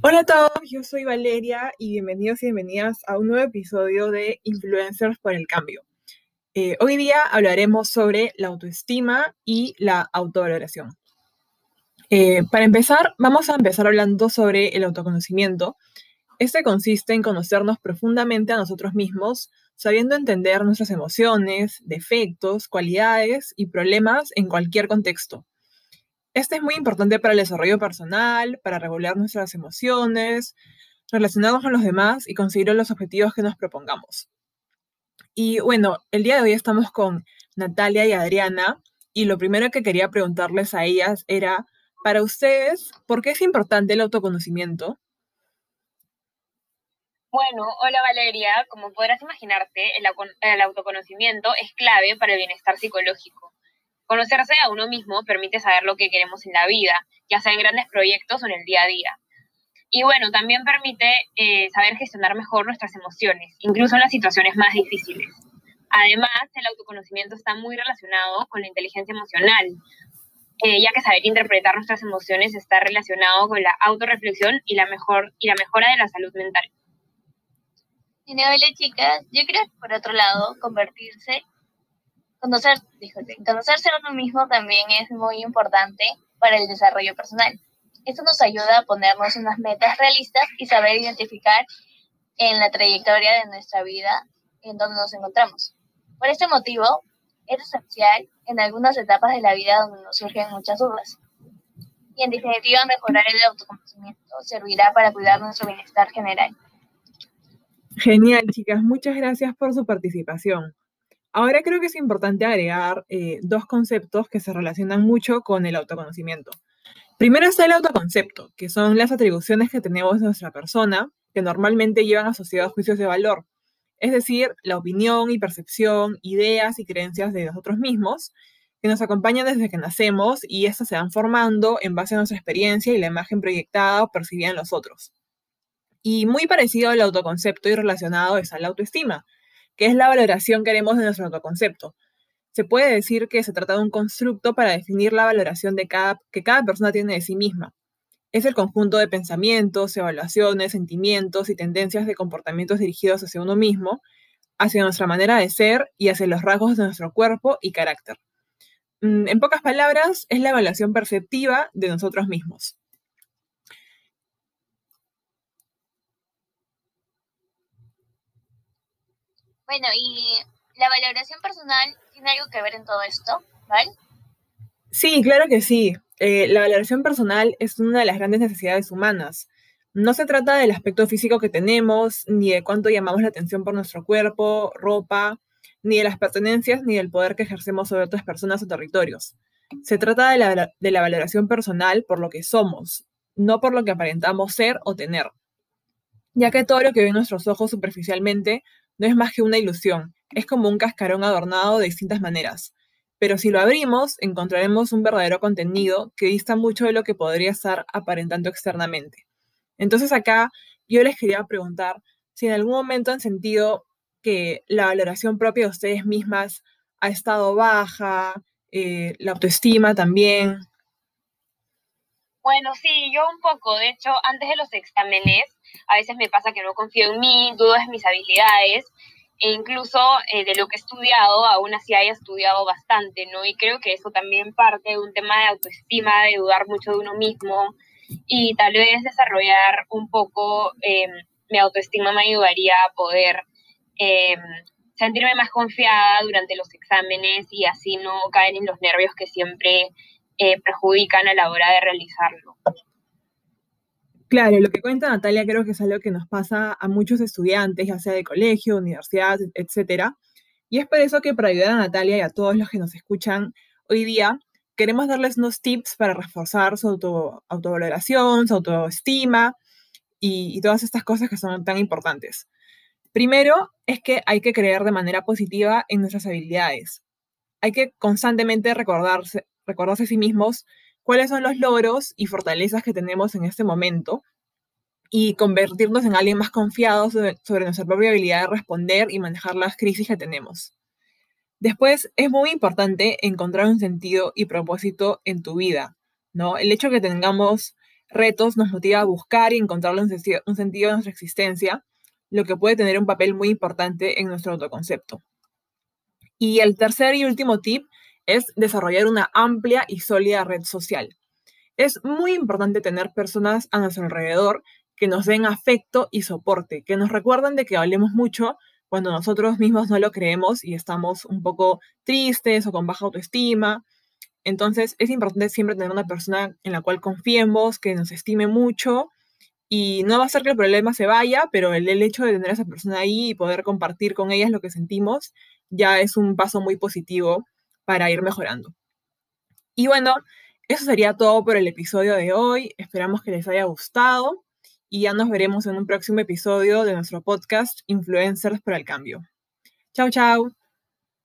Hola a todos, yo soy Valeria y bienvenidos y bienvenidas a un nuevo episodio de Influencers por el Cambio. Eh, hoy día hablaremos sobre la autoestima y la autovaloración. Eh, para empezar, vamos a empezar hablando sobre el autoconocimiento. Este consiste en conocernos profundamente a nosotros mismos, sabiendo entender nuestras emociones, defectos, cualidades y problemas en cualquier contexto. Este es muy importante para el desarrollo personal, para regular nuestras emociones, relacionarnos con los demás y conseguir los objetivos que nos propongamos. Y bueno, el día de hoy estamos con Natalia y Adriana y lo primero que quería preguntarles a ellas era, para ustedes, ¿por qué es importante el autoconocimiento? Bueno, hola Valeria, como podrás imaginarte, el, el autoconocimiento es clave para el bienestar psicológico. Conocerse a uno mismo permite saber lo que queremos en la vida, ya sea en grandes proyectos o en el día a día. Y bueno, también permite eh, saber gestionar mejor nuestras emociones, incluso en las situaciones más difíciles. Además, el autoconocimiento está muy relacionado con la inteligencia emocional, eh, ya que saber interpretar nuestras emociones está relacionado con la autorreflexión y la, mejor, y la mejora de la salud mental. hola chicas, yo creo que por otro lado, convertirse Conocer, conocerse a uno mismo también es muy importante para el desarrollo personal. Esto nos ayuda a ponernos unas metas realistas y saber identificar en la trayectoria de nuestra vida en donde nos encontramos. Por este motivo, es esencial en algunas etapas de la vida donde nos surgen muchas dudas. Y en definitiva, mejorar el autoconocimiento servirá para cuidar nuestro bienestar general. Genial, chicas. Muchas gracias por su participación. Ahora creo que es importante agregar eh, dos conceptos que se relacionan mucho con el autoconocimiento. Primero está el autoconcepto, que son las atribuciones que tenemos de nuestra persona, que normalmente llevan asociados juicios de valor, es decir, la opinión y percepción, ideas y creencias de nosotros mismos, que nos acompañan desde que nacemos y estas se van formando en base a nuestra experiencia y la imagen proyectada o percibida en los otros. Y muy parecido al autoconcepto y relacionado es la autoestima, que es la valoración que haremos de nuestro autoconcepto. Se puede decir que se trata de un constructo para definir la valoración de cada, que cada persona tiene de sí misma. Es el conjunto de pensamientos, evaluaciones, sentimientos y tendencias de comportamientos dirigidos hacia uno mismo, hacia nuestra manera de ser y hacia los rasgos de nuestro cuerpo y carácter. Mm, en pocas palabras, es la evaluación perceptiva de nosotros mismos. Bueno, y la valoración personal tiene algo que ver en todo esto, ¿vale? Sí, claro que sí. Eh, la valoración personal es una de las grandes necesidades humanas. No se trata del aspecto físico que tenemos, ni de cuánto llamamos la atención por nuestro cuerpo, ropa, ni de las pertenencias, ni del poder que ejercemos sobre otras personas o territorios. Se trata de la, de la valoración personal por lo que somos, no por lo que aparentamos ser o tener. Ya que todo lo que ven nuestros ojos superficialmente no es más que una ilusión, es como un cascarón adornado de distintas maneras. Pero si lo abrimos, encontraremos un verdadero contenido que dista mucho de lo que podría estar aparentando externamente. Entonces acá yo les quería preguntar si en algún momento han sentido que la valoración propia de ustedes mismas ha estado baja, eh, la autoestima también. Bueno, sí, yo un poco. De hecho, antes de los exámenes, a veces me pasa que no confío en mí, dudo de mis habilidades e incluso eh, de lo que he estudiado, aún así haya estudiado bastante, ¿no? Y creo que eso también parte de un tema de autoestima, de dudar mucho de uno mismo y tal vez desarrollar un poco em, mi autoestima me ayudaría a poder em, sentirme más confiada durante los exámenes y así no caer en los nervios que siempre eh, perjudican a la hora de realizarlo. Claro, lo que cuenta Natalia creo que es algo que nos pasa a muchos estudiantes, ya sea de colegio, universidad, etcétera. Y es por eso que para ayudar a Natalia y a todos los que nos escuchan hoy día, queremos darles unos tips para reforzar su auto, autovaloración, su autoestima y, y todas estas cosas que son tan importantes. Primero es que hay que creer de manera positiva en nuestras habilidades. Hay que constantemente recordarse, recordarse a sí mismos cuáles son los logros y fortalezas que tenemos en este momento y convertirnos en alguien más confiado sobre, nuestra propia habilidad de responder y manejar las crisis que tenemos. Después, es muy importante encontrar un sentido y propósito en tu vida, ¿no? El hecho de que tengamos retos nos motiva a buscar y encontrarle un sentido, un sentido a nuestra existencia, lo que puede tener un papel muy importante en nuestro autoconcepto. Y el tercer y último tip es desarrollar una amplia y sólida red social. Es muy importante tener personas a nuestro alrededor que nos den afecto y soporte, que nos recuerden de que hablemos mucho cuando nosotros mismos no lo creemos y estamos un poco tristes o con baja autoestima. Entonces es importante siempre tener una persona en la cual confiemos, que nos estime mucho y no va a ser que el problema se vaya, pero el, hecho de tener a esa persona ahí y poder compartir con ellas lo que sentimos ya es un paso muy positivo para ir mejorando. Y bueno, eso sería todo por el episodio de hoy. Esperamos que les haya gustado y ya nos veremos en un próximo episodio de nuestro podcast Influencers para el Cambio. Chao, chao.